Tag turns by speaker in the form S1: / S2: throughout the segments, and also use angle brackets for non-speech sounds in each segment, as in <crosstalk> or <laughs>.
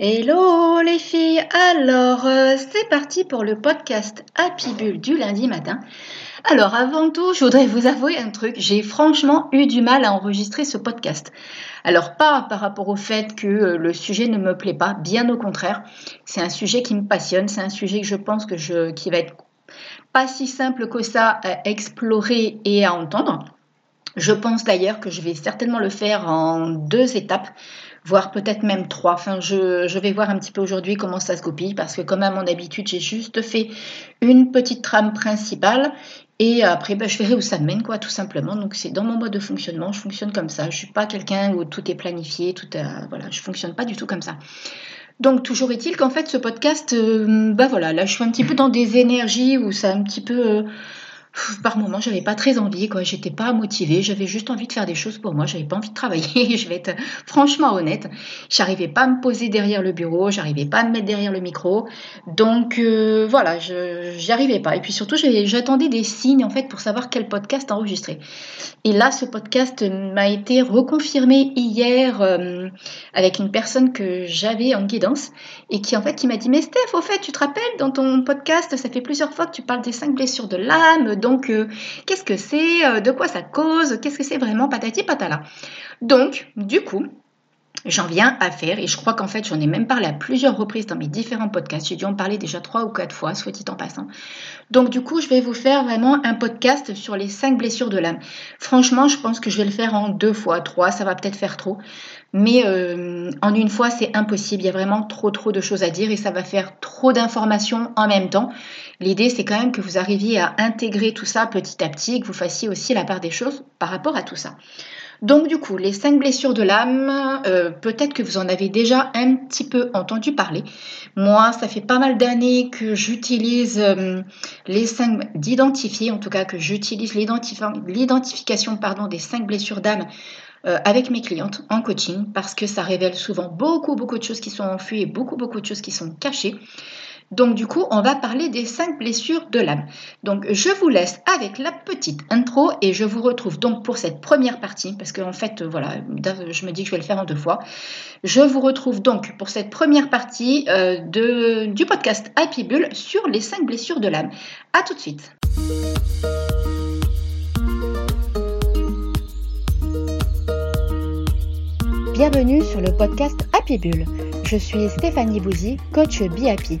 S1: Hello les filles, alors euh, c'est parti pour le podcast Happy Bull du lundi matin. Alors avant tout, je voudrais vous avouer un truc, j'ai franchement eu du mal à enregistrer ce podcast. Alors pas par rapport au fait que euh, le sujet ne me plaît pas, bien au contraire, c'est un sujet qui me passionne, c'est un sujet que je pense que je, qui va être pas si simple que ça à explorer et à entendre. Je pense d'ailleurs que je vais certainement le faire en deux étapes voire peut-être même trois. Enfin, je, vais voir un petit peu aujourd'hui comment ça se copie, parce que comme à mon habitude, j'ai juste fait une petite trame principale, et après, ben, je verrai où ça mène, quoi, tout simplement. Donc, c'est dans mon mode de fonctionnement, je fonctionne comme ça. Je suis pas quelqu'un où tout est planifié, tout, euh, voilà, je fonctionne pas du tout comme ça. Donc, toujours est-il qu'en fait, ce podcast, ben voilà, là, je suis un petit peu dans des énergies où ça un petit peu... Euh, par moment, j'avais pas très envie, quoi. J'étais pas motivée, j'avais juste envie de faire des choses pour moi, j'avais pas envie de travailler. <laughs> je vais être franchement honnête. J'arrivais pas à me poser derrière le bureau, j'arrivais pas à me mettre derrière le micro. Donc euh, voilà, j'y arrivais pas. Et puis surtout, j'attendais des signes en fait pour savoir quel podcast enregistrer. Et là, ce podcast m'a été reconfirmé hier euh, avec une personne que j'avais en guidance et qui en fait qui m'a dit mais Steph, au fait, tu te rappelles dans ton podcast, ça fait plusieurs fois que tu parles des cinq blessures de l'âme donc, euh, qu'est-ce que c'est euh, De quoi ça cause Qu'est-ce que c'est vraiment Patati patala. Donc, du coup, j'en viens à faire, et je crois qu'en fait j'en ai même parlé à plusieurs reprises dans mes différents podcasts, j'ai dû en parler déjà trois ou quatre fois, soit dit en passant. Donc du coup je vais vous faire vraiment un podcast sur les cinq blessures de l'âme. Franchement je pense que je vais le faire en deux fois, trois, ça va peut-être faire trop, mais euh, en une fois c'est impossible, il y a vraiment trop trop de choses à dire et ça va faire trop d'informations en même temps. L'idée c'est quand même que vous arriviez à intégrer tout ça petit à petit, que vous fassiez aussi la part des choses par rapport à tout ça. Donc du coup, les cinq blessures de l'âme, euh, peut-être que vous en avez déjà un petit peu entendu parler. Moi, ça fait pas mal d'années que j'utilise euh, les cinq d'identifier, en tout cas que j'utilise l'identification des cinq blessures d'âme euh, avec mes clientes en coaching parce que ça révèle souvent beaucoup beaucoup de choses qui sont enfuies et beaucoup beaucoup de choses qui sont cachées. Donc du coup, on va parler des cinq blessures de l'âme. Donc je vous laisse avec la petite intro et je vous retrouve donc pour cette première partie parce qu'en fait, voilà, je me dis que je vais le faire en deux fois. Je vous retrouve donc pour cette première partie euh, du podcast Happy Bull sur les cinq blessures de l'âme. A tout de suite.
S2: Bienvenue sur le podcast Happy Bull. Je suis Stéphanie Bouzy, coach Be Happy.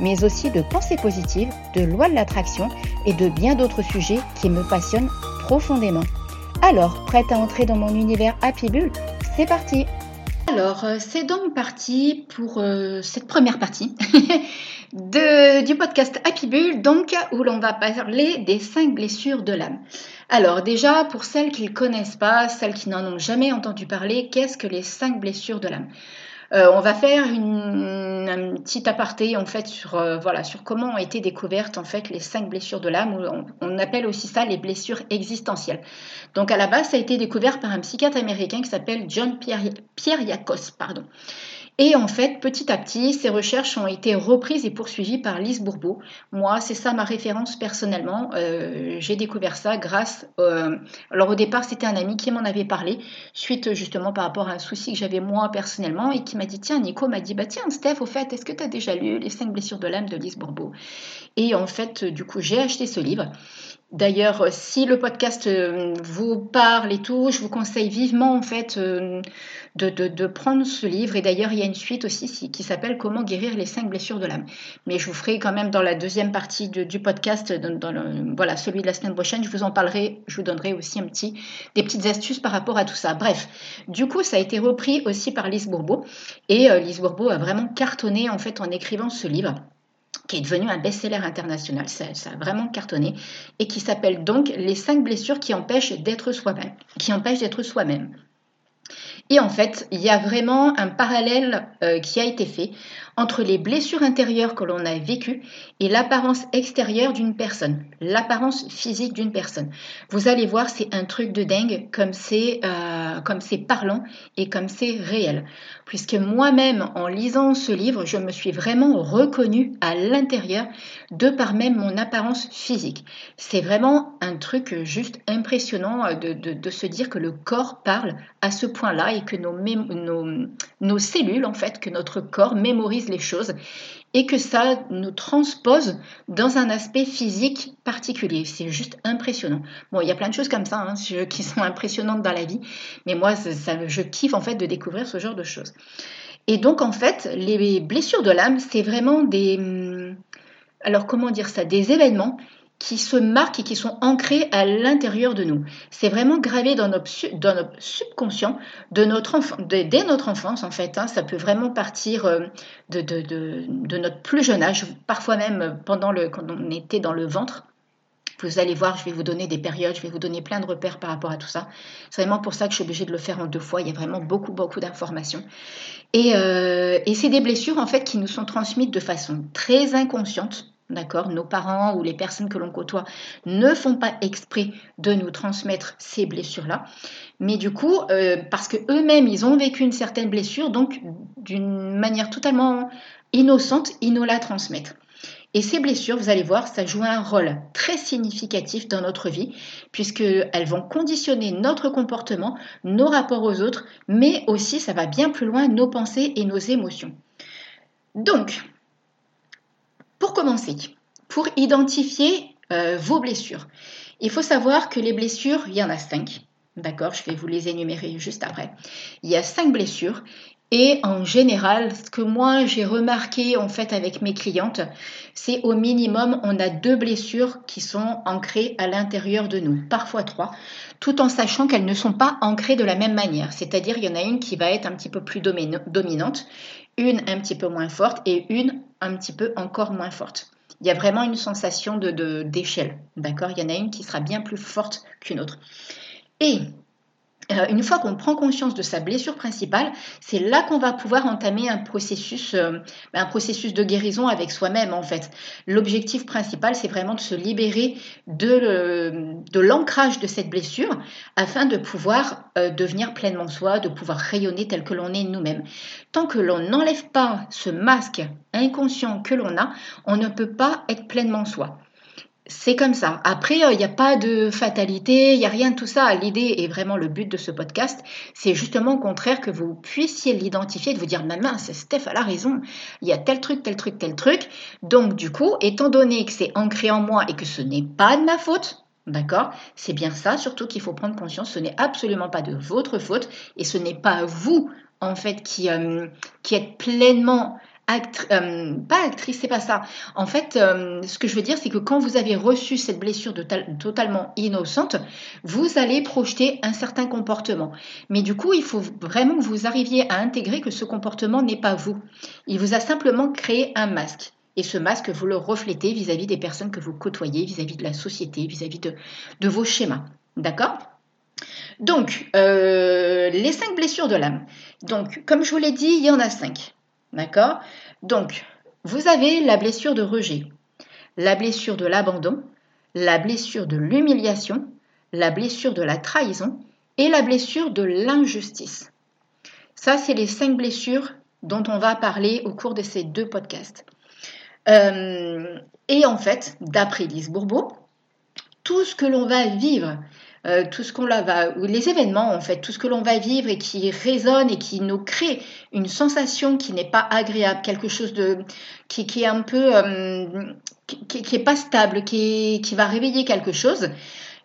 S2: mais aussi de pensée positive, de loi de l'attraction et de bien d'autres sujets qui me passionnent profondément. Alors, prête à entrer dans mon univers Happy Bull C'est parti
S1: alors, euh, c'est donc parti pour euh, cette première partie <laughs> du podcast Happy Bull, donc où l'on va parler des cinq blessures de l'âme. Alors déjà, pour celles qui ne connaissent pas, celles qui n'en ont jamais entendu parler, qu'est-ce que les cinq blessures de l'âme? Euh, on va faire une, un petit aparté en fait sur euh, voilà sur comment ont été découvertes en fait les cinq blessures de l'âme. On, on, appelle aussi ça les blessures existentielles. Donc à la base, ça a été découvert par un psychiatre américain qui s'appelle John Pierre, Pierre Yacos, pardon. Et en fait, petit à petit, ces recherches ont été reprises et poursuivies par Lise Bourbeau. Moi, c'est ça ma référence personnellement. Euh, j'ai découvert ça grâce... Euh, alors au départ, c'était un ami qui m'en avait parlé, suite justement par rapport à un souci que j'avais moi personnellement, et qui m'a dit, tiens, Nico m'a dit, bah tiens, Steph, au fait, est-ce que tu as déjà lu Les cinq blessures de l'âme de Lise Bourbeau? Et en fait, du coup, j'ai acheté ce livre. D'ailleurs, si le podcast euh, vous parle et tout, je vous conseille vivement en fait euh, de, prendre ce livre. Et d'ailleurs, il y a une suite aussi qui s'appelle Comment guérir les cinq blessures de l'âme. Mais je vous ferai quand même dans la deuxième partie du podcast, voilà celui de la semaine prochaine, je vous en parlerai. Je vous donnerai aussi un petit, des petites astuces par rapport à tout ça. Bref, du coup, ça a été repris aussi par Lise Bourbeau et euh, Lise Bourbeau a vraiment cartonné en fait en écrivant ce livre qui est devenu un best-seller international, ça, a vraiment cartonné, et qui s'appelle donc Les cinq blessures qui empêchent d'être soi-même. Et en fait, il y a vraiment un parallèle euh, qui a été fait entre les blessures intérieures que l'on a vécues et l'apparence extérieure d'une personne, l'apparence physique d'une personne. Vous allez voir, c'est un truc de dingue, comme c'est euh, comme c'est parlant et comme c'est réel. Puisque moi-même, en lisant ce livre, je me suis vraiment reconnue à l'intérieur de par même mon apparence physique. C'est vraiment un truc juste impressionnant de, de, se dire que le corps parle à ce point-là et que nos, nos, nos cellules, en fait, que notre corps mémorise les choses et que ça nous transpose dans un aspect physique particulier. C'est juste impressionnant. Bon, il y a plein de choses comme ça hein, qui sont impressionnantes dans la vie, mais moi, ça, je kiffe en fait de découvrir ce genre de choses. Et donc, en fait, les blessures de l'âme, c'est vraiment des... Hum, alors, comment dire ça Des événements qui se marquent et qui sont ancrés à l'intérieur de nous. C'est vraiment gravé dans notre, subconscient de notre dès notre enfance en fait. Hein. ça peut vraiment partir euh, de, notre plus jeune âge, parfois même pendant quand on était dans le ventre. Vous allez voir, je vais vous donner des périodes, je vais vous donner plein de repères par rapport à tout ça. C'est vraiment pour ça que je suis obligée de le faire en deux fois. Il y a vraiment beaucoup, beaucoup d'informations. Et, euh, et c'est des blessures en fait qui nous sont transmises de façon très inconsciente D'accord Nos parents ou les personnes que l'on côtoie ne font pas exprès de nous transmettre ces blessures-là. Mais du coup, euh, parce qu'eux-mêmes, ils ont vécu une certaine blessure, donc d'une manière totalement innocente, ils nous la transmettent. Et ces blessures, vous allez voir, ça joue un rôle très significatif dans notre vie, puisqu'elles vont conditionner notre comportement, nos rapports aux autres, mais aussi, ça va bien plus loin, nos pensées et nos émotions. Donc, pour commencer, pour identifier euh, vos blessures, il faut savoir que les blessures, il y en a cinq. D'accord, je vais vous les énumérer juste après. Il y a cinq blessures et en général, ce que moi j'ai remarqué en fait avec mes clientes, c'est au minimum on a deux blessures qui sont ancrées à l'intérieur de nous, parfois trois, tout en sachant qu'elles ne sont pas ancrées de la même manière. C'est-à-dire il y en a une qui va être un petit peu plus dominante, une un petit peu moins forte et une un petit peu encore moins forte. Il y a vraiment une sensation de d'échelle, d'accord? Il y en a une qui sera bien plus forte qu'une autre. Et une fois qu'on prend conscience de sa blessure principale, c'est là qu'on va pouvoir entamer un processus, euh, de guérison avec soi-même en fait. L'objectif principal, c'est vraiment de se libérer de, de l'ancrage de cette blessure afin de pouvoir euh, devenir pleinement soi, de pouvoir rayonner tel que l'on est nous-mêmes. Tant que l'on n'enlève pas ce masque inconscient que l'on a, on ne peut pas être pleinement soi. C'est comme ça. Après, il n'y a pas de fatalité, il n'y a rien de tout ça. L'idée est vraiment le but de ce podcast. C'est justement au contraire que vous puissiez l'identifier, de vous dire, ma c'est Steph, elle a raison. Il y a tel truc, tel truc, tel truc. Donc, du coup, étant donné que c'est ancré en moi et que ce n'est pas de ma faute, D'accord C'est bien ça, surtout qu'il faut prendre conscience, ce n'est absolument pas de votre faute et ce n'est pas vous, en fait, qui, euh, qui êtes pleinement euh, pas actrice, c'est pas ça. En fait, euh, ce que je veux dire, c'est que quand vous avez reçu cette blessure totalement innocente, vous allez projeter un certain comportement. Mais du coup, il faut vraiment que vous arriviez à intégrer que ce comportement n'est pas vous. Il vous a simplement créé un masque. Et ce masque, vous le reflétez vis-à-vis des personnes que vous côtoyez, vis-à-vis de la société, vis-à-vis de, de vos schémas. D'accord? Donc, euh, les cinq blessures de l'âme. Donc, comme je vous l'ai dit, il y en a cinq. D'accord? Donc, vous avez la blessure de rejet, la blessure de l'abandon, la blessure de l'humiliation, la blessure de la trahison et la blessure de l'injustice. Ça, c'est les cinq blessures dont on va parler au cours de ces deux podcasts. Euh, et en fait, d'après Lise Bourbeau, tout ce que l'on va vivre euh, tout ce qu'on va, les événements en fait, tout ce que l'on va vivre et qui résonne et qui nous crée une sensation qui n'est pas agréable, quelque chose de qui, est un peu, euh, qui, qui, est pas stable, qui, va réveiller quelque chose.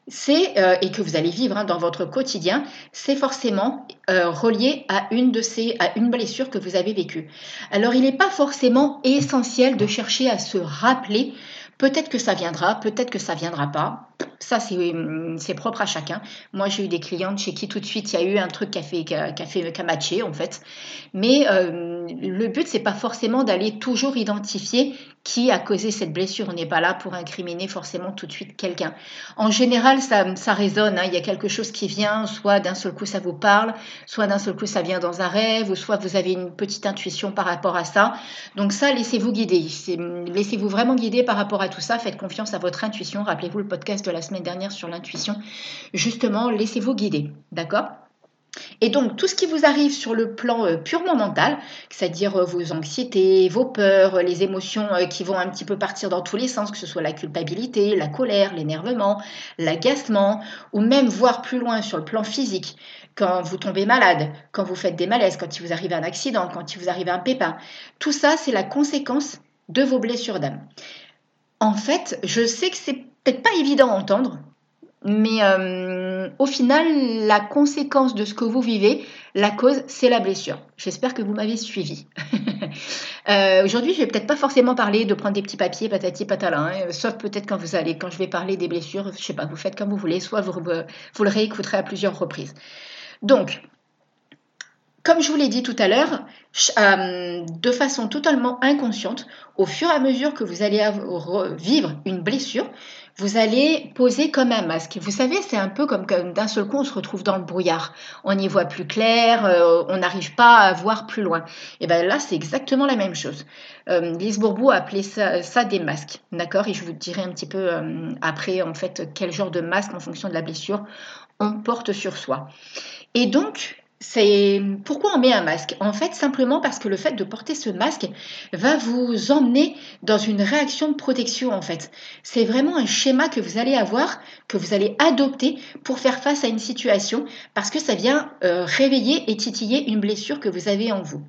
S1: C'est euh, et que vous allez vivre hein, dans votre quotidien, c'est forcément relié à une de ces, à une blessure que vous avez vécue. Alors, il n'est pas forcément essentiel de chercher à se rappeler. Peut-être que ça viendra, peut-être que ça viendra pas ça, c'est propre à chacun. Moi, j'ai eu des clientes chez qui tout de suite, il y a eu un truc qui a fait, qui a, fait, qui a matché, en fait. Mais euh, le but, c'est pas forcément d'aller toujours identifier qui a causé cette blessure. On n'est pas là pour incriminer forcément tout de suite quelqu'un. En général, ça, ça résonne. Hein. Il y a quelque chose qui vient, soit d'un seul coup ça vous parle, soit d'un seul coup ça vient dans un rêve, ou soit vous avez une petite intuition par rapport à ça. Donc ça, laissez-vous guider. Laissez-vous vraiment guider par rapport à tout ça. Faites confiance à votre intuition. Rappelez-vous le podcast de la semaine dernière sur l'intuition. Justement, laissez-vous guider. D'accord? Et donc, tout ce qui vous arrive sur le plan euh, purement mental, c'est-à-dire euh, vos anxiétés, vos peurs, les émotions euh, qui vont un petit peu partir dans tous les sens, que ce soit la culpabilité, la colère, l'énervement, l'agacement, ou même voir plus loin sur le plan physique, quand vous tombez malade, quand vous faites des malaises, quand il vous arrive un accident, quand il vous arrive un pépin, tout ça, c'est la conséquence de vos blessures d'âme. En fait, je sais que c'est peut-être pas évident à entendre, mais euh, au final, la conséquence de ce que vous vivez, la cause, c'est la blessure. J'espère que vous m'avez suivi. <laughs> euh, Aujourd'hui, je vais peut-être pas forcément parler de prendre des petits papiers, patati patala, hein, sauf peut-être quand vous allez, quand je vais parler des blessures, je sais pas, vous faites comme vous voulez, soit vous, vous le réécouterez à plusieurs reprises. Donc, comme je vous l'ai dit tout à l'heure, euh, de façon totalement inconsciente, au fur et à mesure que vous allez vivre une blessure, vous allez poser comme un masque. Vous savez, c'est un peu comme, d'un seul coup on se retrouve dans le brouillard. On y voit plus clair, euh, on n'arrive pas à voir plus loin. Et bien là, c'est exactement la même chose. Euh, Lise Bourbou a appelé ça, des masques, d'accord? Et je vous dirai un petit peu euh, après, en fait, quel genre de masque, en fonction de la blessure, on porte sur soi. Et donc, c'est pourquoi on met un masque? En fait, simplement parce que le fait de porter ce masque va vous emmener dans une réaction de protection en fait. C'est vraiment un schéma que vous allez avoir, que vous allez adopter pour faire face à une situation parce que ça vient euh, réveiller et titiller une blessure que vous avez en vous.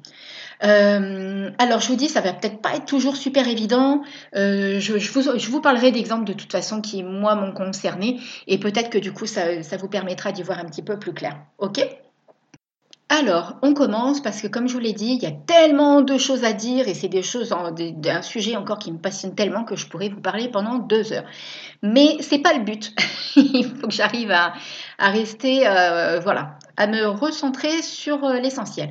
S1: Euh, alors je vous dis, ça va peut-être pas être toujours super évident. Euh, je, vous, parlerai d'exemples de toute façon qui moi m'ont concerné et peut-être que du coup ça, ça vous permettra d'y voir un petit peu plus clair. Ok? Alors, on commence parce que comme je vous l'ai dit, il y a tellement de choses à dire et c'est des choses, un sujet encore qui me passionne tellement que je pourrais vous parler pendant deux heures. Mais c'est pas le but. <laughs> il faut que j'arrive à, rester, euh, voilà, à me recentrer sur euh, l'essentiel.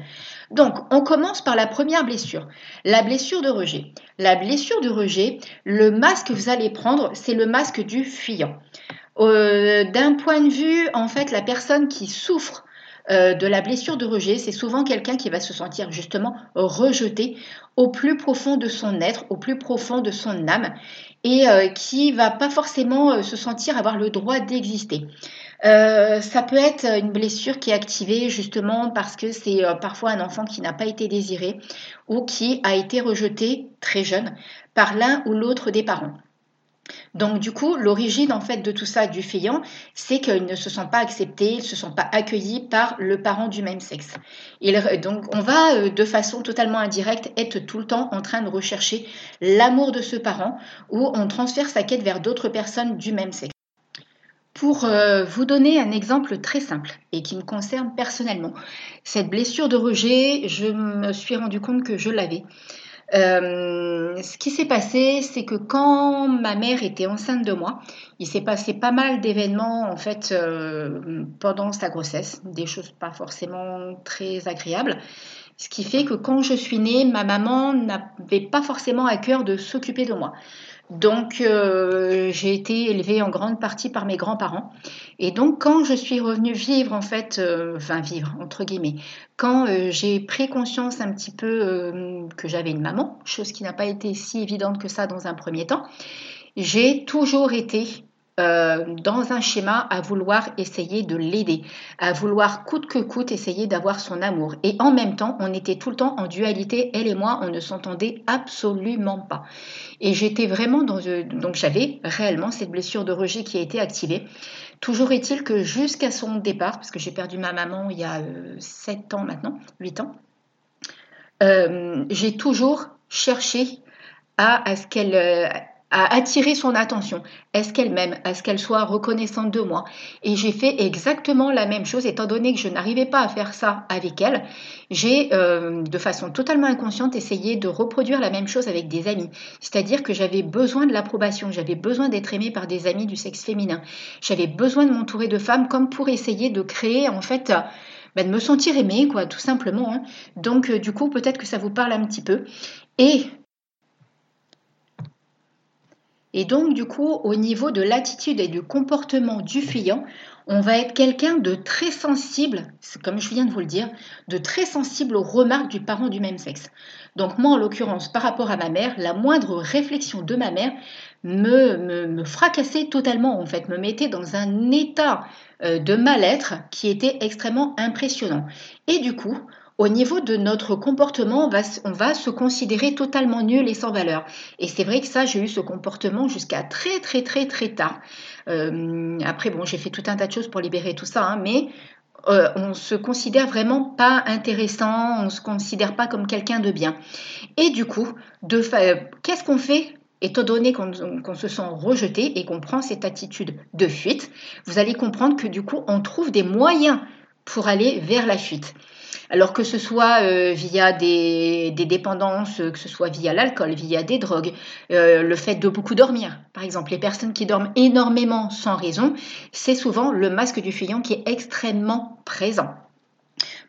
S1: Donc, on commence par la première blessure, la blessure de rejet. La blessure de rejet, le masque que vous allez prendre, c'est le masque du fuyant. Euh, d'un point de vue, en fait, la personne qui souffre de la blessure de rejet, c'est souvent quelqu'un qui va se sentir justement rejeté au plus profond de son être, au plus profond de son âme, et euh, qui va pas forcément euh, se sentir avoir le droit d'exister. ça peut être une blessure qui est activée justement parce que c'est parfois un enfant qui n'a pas été désiré ou qui a été rejeté très jeune par l'un ou l'autre des parents. Donc du coup, l'origine en fait de tout ça du fayant, c'est qu'ils ne se sentent pas acceptés, ils ne se sentent pas accueillis par le parent du même sexe. donc on va euh, de façon totalement indirecte être tout le temps en train de rechercher l'amour de ce parent ou on transfère sa quête vers d'autres personnes du même sexe. Pour euh, vous donner un exemple très simple et qui me concerne personnellement, cette blessure de rejet, je me suis rendu compte que je l'avais. Euh, ce qui s'est passé, c'est que quand ma mère était enceinte de moi, il s'est passé pas mal d'événements en fait euh, pendant sa grossesse, des choses pas forcément très agréables. Ce qui fait que quand je suis née, ma maman n'avait pas forcément à cœur de s'occuper de moi. Donc, euh, j'ai été élevée en grande partie par mes grands-parents. Et donc, quand je suis revenue vivre, en fait, euh, enfin vivre, entre guillemets, quand euh, j'ai pris conscience un petit peu que j'avais une maman, chose qui n'a pas été si évidente que ça dans un premier temps, j'ai toujours été euh, dans un schéma à vouloir essayer de l'aider, à vouloir coûte que coûte essayer d'avoir son amour. Et en même temps, on était tout le temps en dualité, elle et moi, on ne s'entendait absolument pas. Et j'étais vraiment dans... Donc j'avais réellement cette blessure de rejet qui a été activée. Toujours est-il que jusqu'à son départ, parce que j'ai perdu ma maman il y a 7 euh, ans maintenant, 8 ans, euh, j'ai toujours cherché à, à ce qu'elle à attirer son attention. Est-ce qu'elle m'aime Est-ce qu'elle soit reconnaissante de moi? Et j'ai fait exactement la même chose, étant donné que je n'arrivais pas à faire ça avec elle. J'ai, euh, de façon totalement inconsciente, essayé de reproduire la même chose avec des amis. C'est-à-dire que j'avais besoin de l'approbation, j'avais besoin d'être aimée par des amis du sexe féminin. J'avais besoin de m'entourer de femmes comme pour essayer de créer, en fait, bah, de me sentir aimée, quoi, tout simplement. Hein. Donc, euh, du coup, peut-être que ça vous parle un petit peu. Et et donc, du coup, au niveau de l'attitude et du comportement du fuyant, on va être quelqu'un de très sensible, comme je viens de vous le dire, de très sensible aux remarques du parent du même sexe. Donc moi, en l'occurrence, par rapport à ma mère, la moindre réflexion de ma mère me, me, fracassait totalement, en fait, me mettait dans un état euh, de mal-être qui était extrêmement impressionnant. Et du coup, au niveau de notre comportement, on va, se considérer totalement nul et sans valeur. Et c'est vrai que ça, j'ai eu ce comportement jusqu'à très très très très tard. Euh, après, bon, j'ai fait tout un tas de choses pour libérer tout ça, hein, mais euh, on se considère vraiment pas intéressant, on se considère pas comme quelqu'un de bien. Et du coup, qu'est-ce qu'on fait Étant donné qu'on se sent rejeté et qu'on prend cette attitude de fuite, vous allez comprendre que du coup, on trouve des moyens pour aller vers la fuite. Alors que ce soit euh, via des, dépendances, que ce soit via l'alcool, via des drogues, euh, le fait de beaucoup dormir. Par exemple, les personnes qui dorment énormément sans raison, c'est souvent le masque du fuyant qui est extrêmement présent.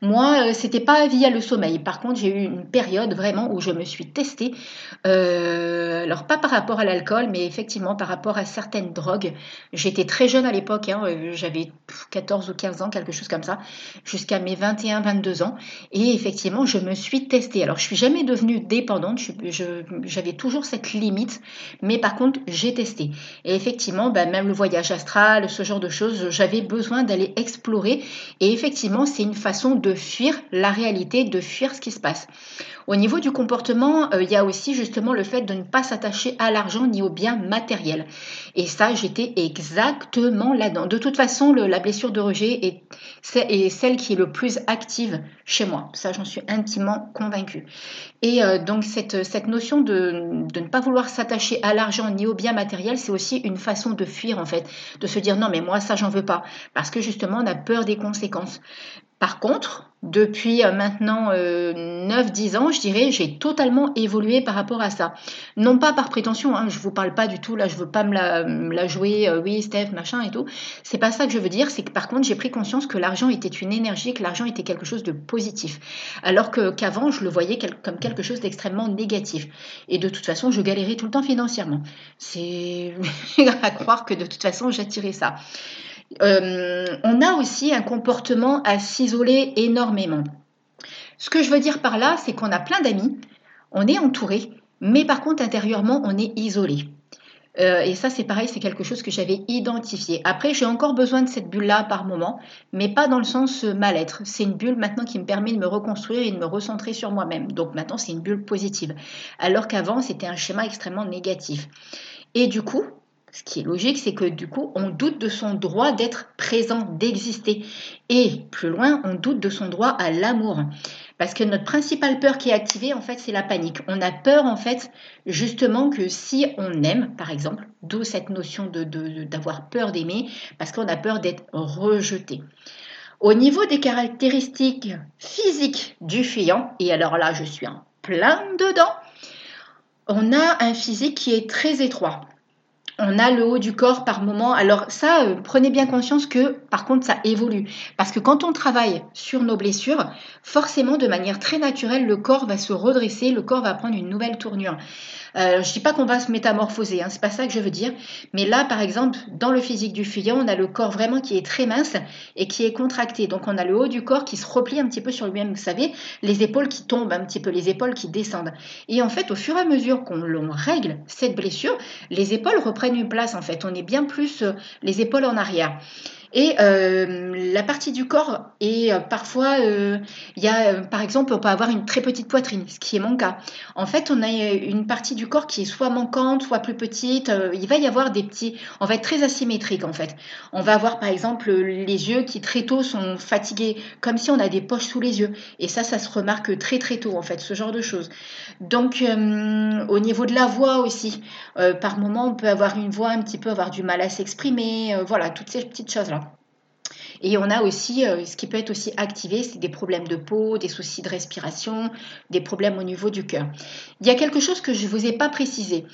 S1: Moi, euh, c'était pas via le sommeil. Par contre, j'ai eu une période vraiment où je me suis testée. Euh, alors, pas par rapport à l'alcool, mais effectivement par rapport à certaines drogues. J'étais très jeune à l'époque, hein, euh, j'avais 14 ou 15 ans, quelque chose comme ça, jusqu'à mes 21, 22 ans. Et effectivement, je me suis testée. Alors, je suis jamais devenue dépendante, j'avais toujours cette limite, mais par contre, j'ai testé. Et effectivement, bah, même le voyage astral, ce genre de choses, j'avais besoin d'aller explorer. Et effectivement, c'est une façon de de fuir la réalité, de fuir ce qui se passe. Au niveau du comportement, euh, il y a aussi justement le fait de ne pas s'attacher à l'argent ni aux biens matériels. Et ça, j'étais exactement là-dedans. De toute façon, la blessure de rejet est, celle qui est le plus active chez moi. Ça, j'en suis intimement convaincue. Et euh, donc, cette, cette notion de, de ne pas vouloir s'attacher à l'argent ni aux biens matériels, c'est aussi une façon de fuir, en fait. De se dire, non, mais moi, ça, j'en veux pas. Parce que justement, on a peur des conséquences. Par contre, depuis euh, maintenant 9-10 euh, ans, je dirais, j'ai totalement évolué par rapport à ça. Non pas par prétention, hein, je ne vous parle pas du tout, là je veux pas me la, jouer, euh, oui Steph, machin et tout. C'est pas ça que je veux dire, c'est que par contre j'ai pris conscience que l'argent était une énergie, que l'argent était quelque chose de positif. Alors qu'avant je le voyais comme quelque chose d'extrêmement négatif. Et de toute façon je galérais tout le temps financièrement. C'est <laughs> à croire que de toute façon j'attirais ça. Euh, on a aussi un comportement à s'isoler énormément. Ce que je veux dire par là, c'est qu'on a plein d'amis, on est entouré, mais par contre intérieurement, on est isolé. Euh, et ça, c'est pareil, c'est quelque chose que j'avais identifié. Après, j'ai encore besoin de cette bulle-là par moment, mais pas dans le sens euh, mal-être. C'est une bulle maintenant qui me permet de me reconstruire et de me recentrer sur moi-même. Donc maintenant, c'est une bulle positive. Alors qu'avant, c'était un schéma extrêmement négatif. Et du coup, ce qui est logique, c'est que du coup, on doute de son droit d'être présent, d'exister. Et plus loin, on doute de son droit à l'amour. Parce que notre principale peur qui est activée, en fait, c'est la panique. On a peur, en fait, justement, que si on aime, par exemple, d'où cette notion d'avoir peur d'aimer, parce qu'on a peur d'être rejeté. Au niveau des caractéristiques physiques du fuyant, et alors là, je suis en plein dedans, on a un physique qui est très étroit on a le haut du corps par moment. Alors ça, euh, prenez bien conscience que par contre, ça évolue. Parce que quand on travaille sur nos blessures, forcément, de manière très naturelle, le corps va se redresser, le corps va prendre une nouvelle tournure. Euh, je dis pas qu'on va se métamorphoser, hein, c'est pas ça que je veux dire. Mais là, par exemple, dans le physique du fuyant, on a le corps vraiment qui est très mince et qui est contracté. Donc on a le haut du corps qui se replie un petit peu sur lui-même. Vous savez, les épaules qui tombent un petit peu, les épaules qui descendent. Et en fait, au fur et à mesure qu'on règle cette blessure, les épaules reprennent une place. En fait, on est bien plus euh, les épaules en arrière. Et euh, la partie du corps, et euh, parfois, il y a, par exemple, on peut avoir une très petite poitrine, ce qui est mon cas. En fait, on a une partie du corps qui est soit manquante, soit plus petite. il va y avoir des petits, on va être très asymétrique en fait. On va avoir par exemple les yeux qui très tôt sont fatigués, comme si on a des poches sous les yeux. Et ça, ça se remarque très très tôt en fait, ce genre de choses. Donc, au niveau de la voix aussi, par moment, on peut avoir une voix un petit peu, avoir du mal à s'exprimer, euh, voilà, toutes ces petites choses-là. Et on a aussi, euh, ce qui peut être aussi activé, c'est des problèmes de peau, des soucis de respiration, des problèmes au niveau du cœur. Il y a quelque chose que je ne vous ai pas précisé,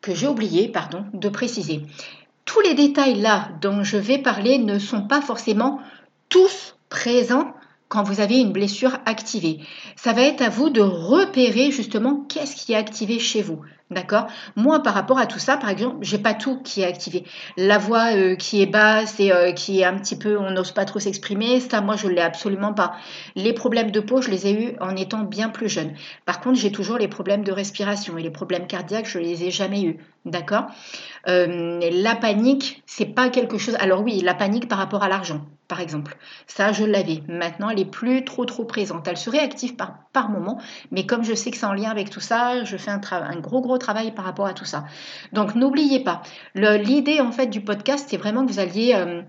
S1: que j'ai oublié, pardon, de préciser. Tous les détails là dont je vais parler ne sont pas forcément tous présents quand vous avez une blessure activée. Ça va être à vous de repérer justement qu'est-ce qui est activé chez vous. D'accord? Moi, par rapport à tout ça, par exemple, j'ai pas tout qui est activé. La voix euh, qui est basse et euh, qui est un petit peu, on n'ose pas trop s'exprimer, ça, moi, je l'ai absolument pas. Les problèmes de peau, je les ai eus en étant bien plus jeune. Par contre, j'ai toujours les problèmes de respiration et les problèmes cardiaques, je les ai jamais eus. D'accord? Euh, La panique, c'est pas quelque chose. Alors oui, la panique par rapport à l'argent, par exemple. Ça, je l'avais. Maintenant, elle est plus trop trop présente. Elle serait active par, par moment, mais comme je sais que c'est en lien avec tout ça, je fais un, un gros gros travail par rapport à tout ça. Donc n'oubliez pas, l'idée en fait du podcast, c'est vraiment que vous alliez euh,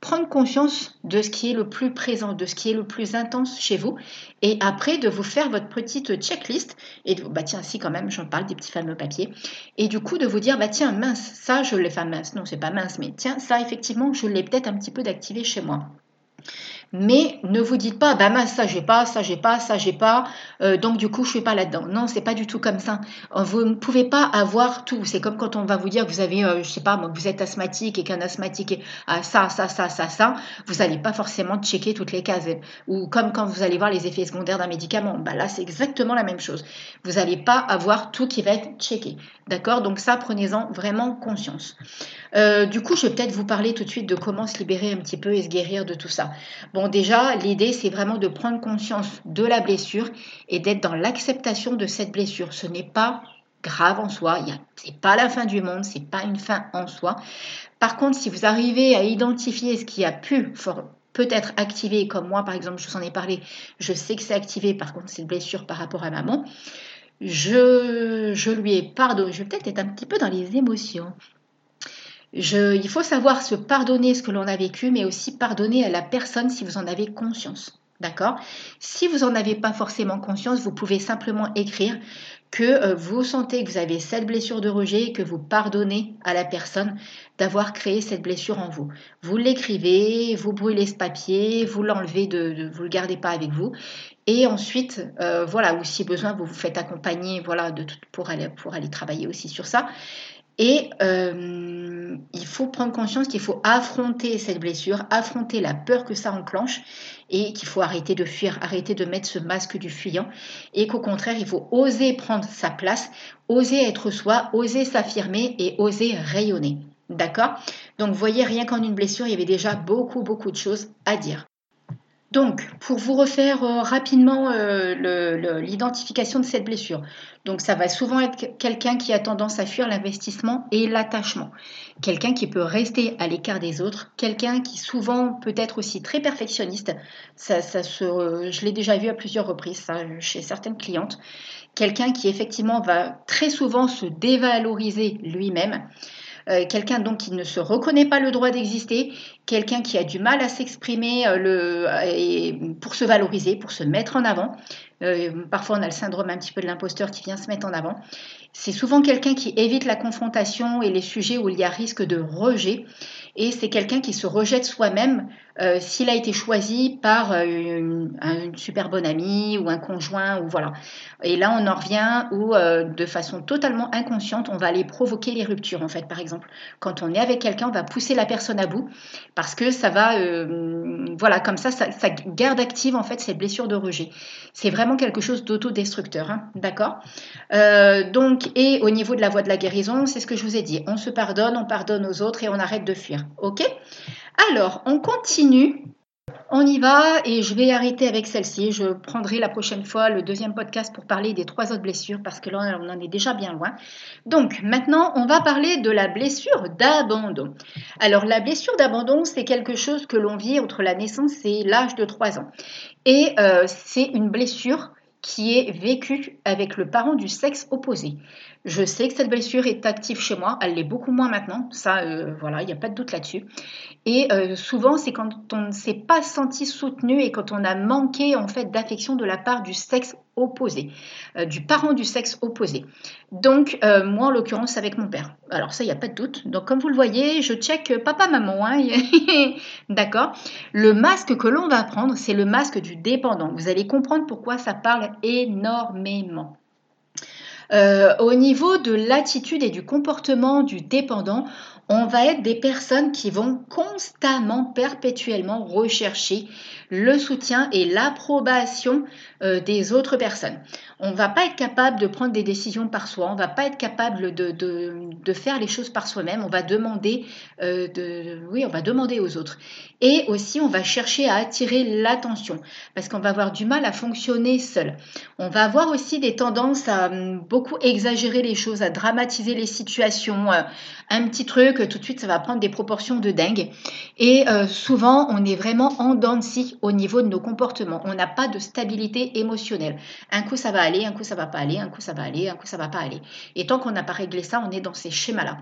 S1: prendre conscience de ce qui est le plus présent, de ce qui est le plus intense chez vous, et après de vous faire votre petite checklist, et de, bah tiens, si quand même, j'en parle des petits fameux papiers, et du coup de vous dire, bah tiens, mince, ça je l'ai, enfin mince, non, c'est pas mince, mais tiens, ça effectivement, je l'ai peut-être un petit peu d'activer chez moi. Mais ne vous dites pas, bah mince, ça j'ai pas, ça j'ai pas, ça j'ai pas, euh, donc du coup je suis pas là-dedans. Non, c'est pas du tout comme ça. Vous ne pouvez pas avoir tout. C'est comme quand on va vous dire que vous avez, euh, je sais pas, que vous êtes asthmatique et qu'un asthmatique est à ça, ça, ça, ça, ça. Vous n'allez pas forcément checker toutes les cases. Ou comme quand vous allez voir les effets secondaires d'un médicament. Bah là, c'est exactement la même chose. Vous n'allez pas avoir tout qui va être checké. D'accord? Donc ça, prenez-en vraiment conscience. du coup, je vais peut-être vous parler tout de suite de comment se libérer un petit peu et se guérir de tout ça. Bon, déjà, l'idée, c'est vraiment de prendre conscience de la blessure et d'être dans l'acceptation de cette blessure. Ce n'est pas grave en soi, ce n'est pas la fin du monde, ce n'est pas une fin en soi. Par contre, si vous arrivez à identifier ce qui a pu peut-être activer, comme moi par exemple, je vous en ai parlé, je sais que c'est activé par contre cette blessure par rapport à maman, je, lui ai pardonné, je vais peut-être être un petit peu dans les émotions il faut savoir se pardonner ce que l'on a vécu, mais aussi pardonner à la personne si vous en avez conscience. D'accord? Si vous n'en avez pas forcément conscience, vous pouvez simplement écrire que euh, vous sentez que vous avez cette blessure de rejet et que vous pardonnez à la personne d'avoir créé cette blessure en vous. Vous l'écrivez, vous brûlez ce papier, vous l'enlevez, de, vous le gardez pas avec vous. Et ensuite, euh, voilà, ou si besoin, vous vous faites accompagner, voilà, de, pour, aller, pour aller travailler aussi sur ça. Et euh, il faut prendre conscience qu'il faut affronter cette blessure, affronter la peur que ça enclenche et qu'il faut arrêter de fuir, arrêter de mettre ce masque du fuyant et qu'au contraire, il faut oser prendre sa place, oser être soi, oser s'affirmer et oser rayonner. D'accord? Donc, vous voyez, rien qu'en une blessure, il y avait déjà beaucoup, beaucoup de choses à dire. Donc, pour vous refaire euh, rapidement euh, l'identification de cette blessure, donc ça va souvent être quelqu'un qui a tendance à fuir l'investissement et l'attachement, quelqu'un qui peut rester à l'écart des autres, quelqu'un qui souvent peut être aussi très perfectionniste. Ça, je l'ai déjà vu à plusieurs reprises chez certaines clientes. Quelqu'un qui effectivement va très souvent se dévaloriser lui-même. Euh, quelqu'un donc qui ne se reconnaît pas le droit d'exister, quelqu'un qui a du mal à s'exprimer euh, pour se valoriser, pour se mettre en avant. Euh, parfois, on a le syndrome un petit peu de l'imposteur qui vient se mettre en avant. C'est souvent quelqu'un qui évite la confrontation et les sujets où il y a risque de rejet. Et c'est quelqu'un qui se rejette soi-même euh, s'il a été choisi par euh, une, super bonne amie ou un conjoint ou voilà. Et là, on en revient où, euh, de façon totalement inconsciente, on va aller provoquer les ruptures. En fait, par exemple, quand on est avec quelqu'un, on va pousser la personne à bout parce que ça va, voilà, comme ça, ça, garde active en fait cette blessure de rejet. C'est vraiment quelque chose d'autodestructeur, hein, d'accord? Donc, et au niveau de la voie de la guérison, c'est ce que je vous ai dit. On se pardonne, on pardonne aux autres et on arrête de fuir. Ok? Alors, on continue On y va et je vais arrêter avec celle-ci. Je prendrai la prochaine fois le deuxième podcast pour parler des trois autres blessures parce que là, on en est déjà bien loin. Donc, maintenant, on va parler de la blessure d'abandon. Alors, la blessure d'abandon, c'est quelque chose que l'on vit entre la naissance et l'âge de 3 ans. Et euh, c'est une blessure qui est vécue avec le parent du sexe opposé. Je sais que cette blessure est active chez moi, elle l'est beaucoup moins maintenant, ça, euh, voilà, il n'y a pas de doute là-dessus. Et euh, souvent, c'est quand on ne s'est pas senti soutenu et quand on a manqué en fait d'affection de la part du sexe opposé, euh, du parent du sexe opposé. Donc, moi, en l'occurrence, avec mon père. Alors ça, il n'y a pas de doute. Donc, comme vous le voyez, je check papa-maman. Hein, <laughs> D'accord Le masque que l'on va prendre, c'est le masque du dépendant. Vous allez comprendre pourquoi ça parle énormément. Euh, au niveau de l'attitude et du comportement du dépendant, on va être des personnes qui vont constamment, perpétuellement rechercher le soutien et l'approbation euh, des autres personnes. On ne va pas être capable de prendre des décisions par soi, on ne va pas être capable de, de, faire les choses par soi-même, on va demander euh, de, oui, on va demander aux autres. Et aussi, on va chercher à attirer l'attention parce qu'on va avoir du mal à fonctionner seul. On va avoir aussi des tendances à hum, beaucoup exagérer les choses, à dramatiser les situations. Euh, un petit truc, tout de suite, ça va prendre des proportions de dingue. Et souvent, on est vraiment en dents de scie au niveau de nos comportements. On n'a pas de stabilité émotionnelle. Un coup ça va aller, un coup ça va pas aller, un coup ça va aller, un coup ça va pas aller. Et tant qu'on n'a pas réglé ça, on est dans ces schémas-là.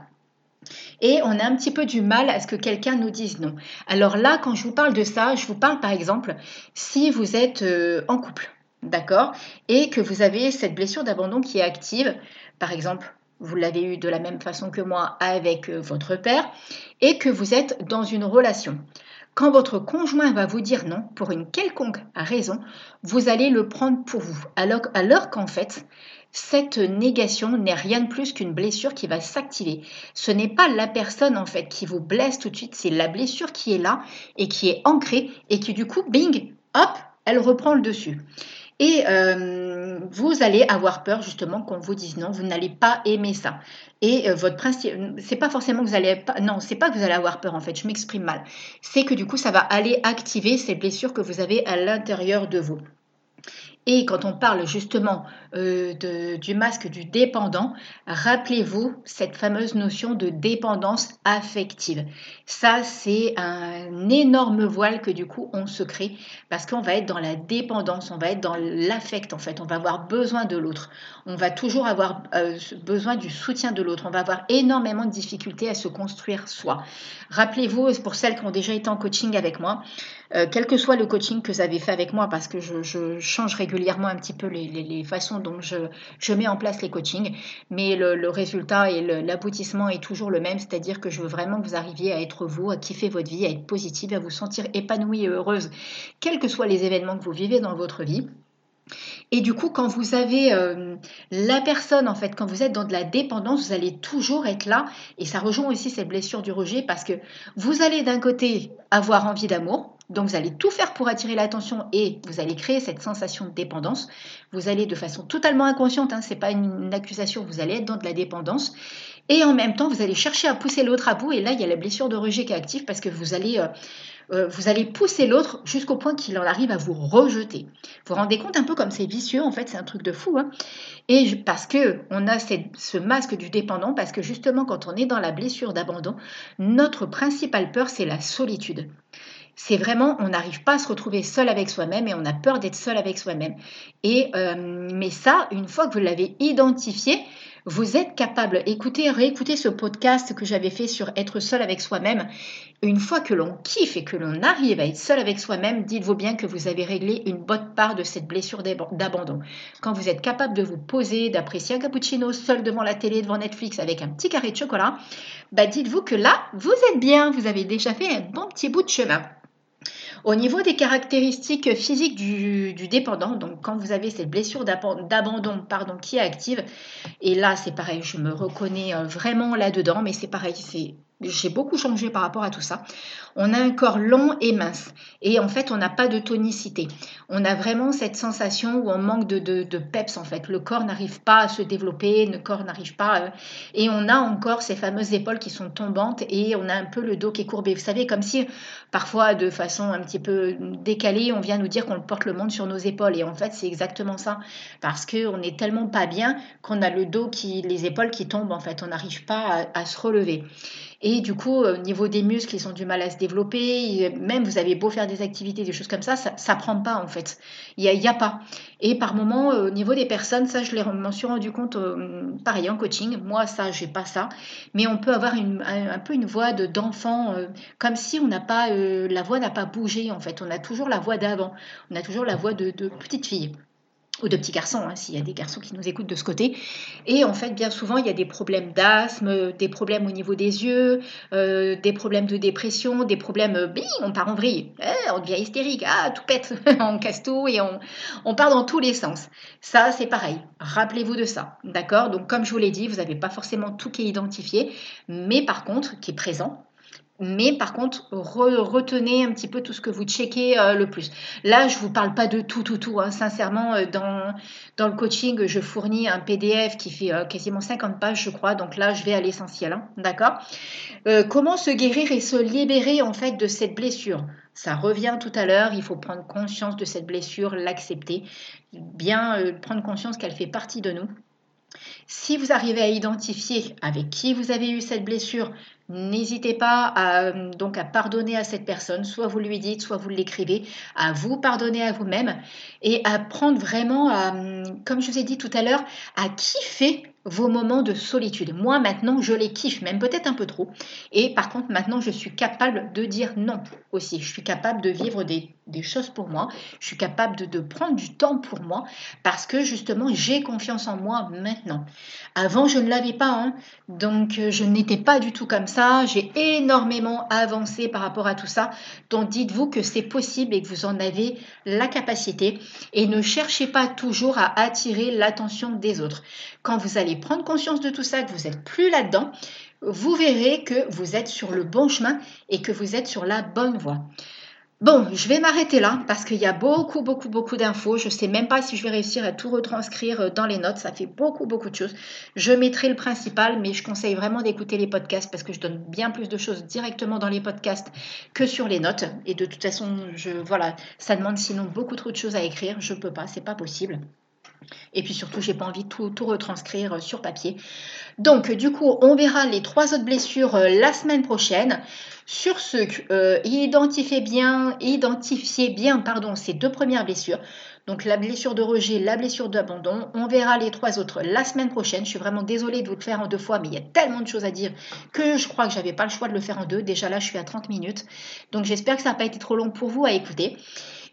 S1: Et on a un petit peu du mal à ce que quelqu'un nous dise non. Alors là, quand je vous parle de ça, je vous parle par exemple si vous êtes euh, en couple, d'accord, et que vous avez cette blessure d'abandon qui est active, par exemple, vous l'avez eu de la même façon que moi avec euh, votre père, et que vous êtes dans une relation. Quand votre conjoint va vous dire non pour une quelconque raison, vous allez le prendre pour vous. Alors, qu'en fait, cette négation n'est rien de plus qu'une blessure qui va s'activer. Ce n'est pas la personne en fait qui vous blesse tout de suite, c'est la blessure qui est là et qui est ancrée et qui du coup, bing, hop, elle reprend le dessus. Et euh, vous allez avoir peur justement qu'on vous dise non, vous n'allez pas aimer ça. Et euh, votre principe, c'est pas forcément que vous allez pas, non, c'est pas que vous allez avoir peur en fait, je m'exprime mal. C'est que du coup, ça va aller activer ces blessures que vous avez à l'intérieur de vous. Et quand on parle justement euh, du masque du dépendant, rappelez-vous cette fameuse notion de dépendance affective. Ça, c'est un énorme voile que du coup on se crée parce qu'on va être dans la dépendance, on va être dans l'affect en fait, on va avoir besoin de l'autre, on va toujours avoir euh, besoin du soutien de l'autre, on va avoir énormément de difficultés à se construire soi. Rappelez-vous, pour celles qui ont déjà été en coaching avec moi, euh, quel que soit le coaching que vous avez fait avec moi, parce que je, change régulièrement un petit peu les, façons dont je, mets en place les coachings, mais le, résultat et l'aboutissement est toujours le même, c'est-à-dire que je veux vraiment que vous arriviez à être vous, à kiffer votre vie, à être positive, à vous sentir épanouie et heureuse, quels que soient les événements que vous vivez dans votre vie. Et du coup, quand vous avez euh, la personne, en fait, quand vous êtes dans de la dépendance, vous allez toujours être là. Et ça rejoint aussi cette blessure du rejet parce que vous allez d'un côté avoir envie d'amour, donc vous allez tout faire pour attirer l'attention et vous allez créer cette sensation de dépendance. Vous allez de façon totalement inconsciente, hein, ce n'est pas une, accusation, vous allez être dans de la dépendance. Et en même temps, vous allez chercher à pousser l'autre à bout. Et là, il y a la blessure de rejet qui est active parce que vous allez, euh, euh, vous allez pousser l'autre jusqu'au point qu'il en arrive à vous rejeter. Vous vous rendez compte un peu comme c'est vicieux, en fait, c'est un truc de fou. Hein. et parce que on a ce masque du dépendant, parce que justement, quand on est dans la blessure d'abandon, notre principale peur, c'est la solitude c'est vraiment, on n'arrive pas à se retrouver seul avec soi-même et on a peur d'être seul avec soi-même. Et euh, mais ça, une fois que vous l'avez identifié, vous êtes capable. Écoutez, réécoutez ce podcast que j'avais fait sur être seul avec soi-même. Une fois que l'on kiffe et que l'on arrive à être seul avec soi-même, dites-vous bien que vous avez réglé une bonne part de cette blessure d'abandon. Quand vous êtes capable de vous poser, d'apprécier un cappuccino seul devant la télé, devant Netflix avec un petit carré de chocolat, bah dites-vous que là, vous êtes bien, vous avez déjà fait un bon petit bout de chemin. Au niveau des caractéristiques physiques du, dépendant, donc quand vous avez cette blessure d'abandon pardon, qui est active, et là c'est pareil, je me reconnais euh, vraiment là-dedans, mais c'est pareil, c'est j'ai beaucoup changé par rapport à tout ça. On a un corps long et mince. Et en fait, on n'a pas de tonicité. On a vraiment cette sensation où on manque de, de, peps, en fait. Le corps n'arrive pas à se développer, le corps n'arrive pas. Euh, et on a encore ces fameuses épaules qui sont tombantes et on a un peu le dos qui est courbé. Vous savez, comme si parfois, de façon un petit peu décalée, on vient nous dire qu'on porte le monde sur nos épaules. Et en fait, c'est exactement ça. Parce qu'on n'est tellement pas bien qu'on a le dos qui, les épaules qui tombent, en fait. On n'arrive pas à se relever. Et du coup, au niveau des muscles, ils ont du mal à se développer. Même vous avez beau faire des activités, des choses comme ça, ça ne prend pas en fait. Il n'y a, y a, pas. Et par moment, euh, au niveau des personnes, ça, je m'en suis rendu compte, euh, pareil, en coaching. Moi, ça, j'ai pas ça. Mais on peut avoir une, un, peu une voix d'enfant, euh, comme si on n'a pas, la voix n'a pas bougé en fait. On a toujours la voix d'avant. On a toujours la voix de, de petite fille ou de petits garçons, hein, s'il y a des garçons qui nous écoutent de ce côté. Et en fait, bien souvent, il y a des problèmes d'asthme, des problèmes au niveau des yeux, euh, des problèmes de dépression, des problèmes, euh, on part en vrille, eh, on devient hystérique, ah, tout pète, <laughs> on casse tout et on part dans tous les sens. Ça, c'est pareil. Rappelez-vous de ça, d'accord? Donc, comme je vous l'ai dit, vous n'avez pas forcément tout qui est identifié, mais par contre, qui est présent, mais par contre, retenez un petit peu tout ce que vous checkez euh, le plus. Là, je ne vous parle pas de tout, tout, tout. Hein. Sincèrement, euh, dans, le coaching, je fournis un PDF qui fait euh, quasiment 50 pages, je crois. Donc là, je vais à l'essentiel. Hein. D'accord? Comment se guérir et se libérer en fait de cette blessure? Ça revient tout à l'heure, il faut prendre conscience de cette blessure, l'accepter, bien prendre conscience qu'elle fait partie de nous. Si vous arrivez à identifier avec qui vous avez eu cette blessure, N'hésitez pas à, donc à pardonner à cette personne, soit vous lui dites, soit vous l'écrivez, à vous pardonner à vous-même. Et à prendre vraiment, comme je vous ai dit tout à l'heure, à kiffer vos moments de solitude. Moi, maintenant, je les kiffe, même peut-être un peu trop. Et par contre, maintenant, je suis capable de dire non aussi. Je suis capable de vivre des, choses pour moi. Je suis capable de, prendre du temps pour moi parce que justement, j'ai confiance en moi maintenant. Avant, je ne l'avais pas. Hein. donc, euh, je n'étais pas du tout comme ça. J'ai énormément avancé par rapport à tout ça. Donc, dites-vous que c'est possible et que vous en avez la capacité. Et ne cherchez pas toujours à attirer l'attention des autres. Quand vous allez prendre conscience de tout ça, que vous n'êtes plus là-dedans, vous verrez que vous êtes sur le bon chemin et que vous êtes sur la bonne voie. Bon, je vais m'arrêter là parce qu'il y a beaucoup, beaucoup, beaucoup d'infos. Je ne sais même pas si je vais réussir à tout retranscrire dans les notes. Ça fait beaucoup, beaucoup de choses. Je mettrai le principal, mais je conseille vraiment d'écouter les podcasts parce que je donne bien plus de choses directement dans les podcasts que sur les notes. Et de toute façon, je, voilà, ça demande sinon beaucoup trop de choses à écrire. Je ne peux pas, c'est pas possible. Et puis surtout, j'ai pas envie de tout, retranscrire euh, sur papier. Donc, du coup, on verra les trois autres blessures euh, la semaine prochaine. Sur ce, euh, identifiez bien, identifiez bien pardon, ces deux premières blessures. Donc la blessure de rejet, la blessure d'abandon. On verra les trois autres la semaine prochaine. Je suis vraiment désolée de vous le faire en deux fois, mais il y a tellement de choses à dire que je crois que j'avais pas le choix de le faire en deux. Déjà là, je suis à 30 minutes. Donc j'espère que ça n'a pas été trop long pour vous à écouter.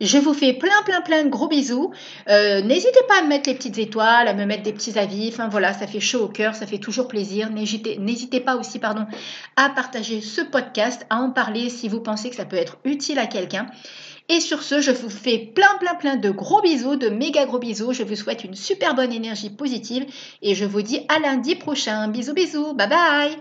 S1: Je vous fais plein, plein, plein de gros bisous. Euh, n'hésitez pas à me mettre les petites étoiles, à me mettre des petits avis. Enfin voilà, ça fait chaud au cœur, ça fait toujours plaisir. N'hésitez pas aussi, pardon, à partager ce podcast, à en parler si vous pensez que ça peut être utile à quelqu'un. Et sur ce, je vous fais plein plein plein de gros bisous, de méga gros bisous. Je vous souhaite une super bonne énergie positive et je vous dis à lundi prochain. Bisous bisous, bye bye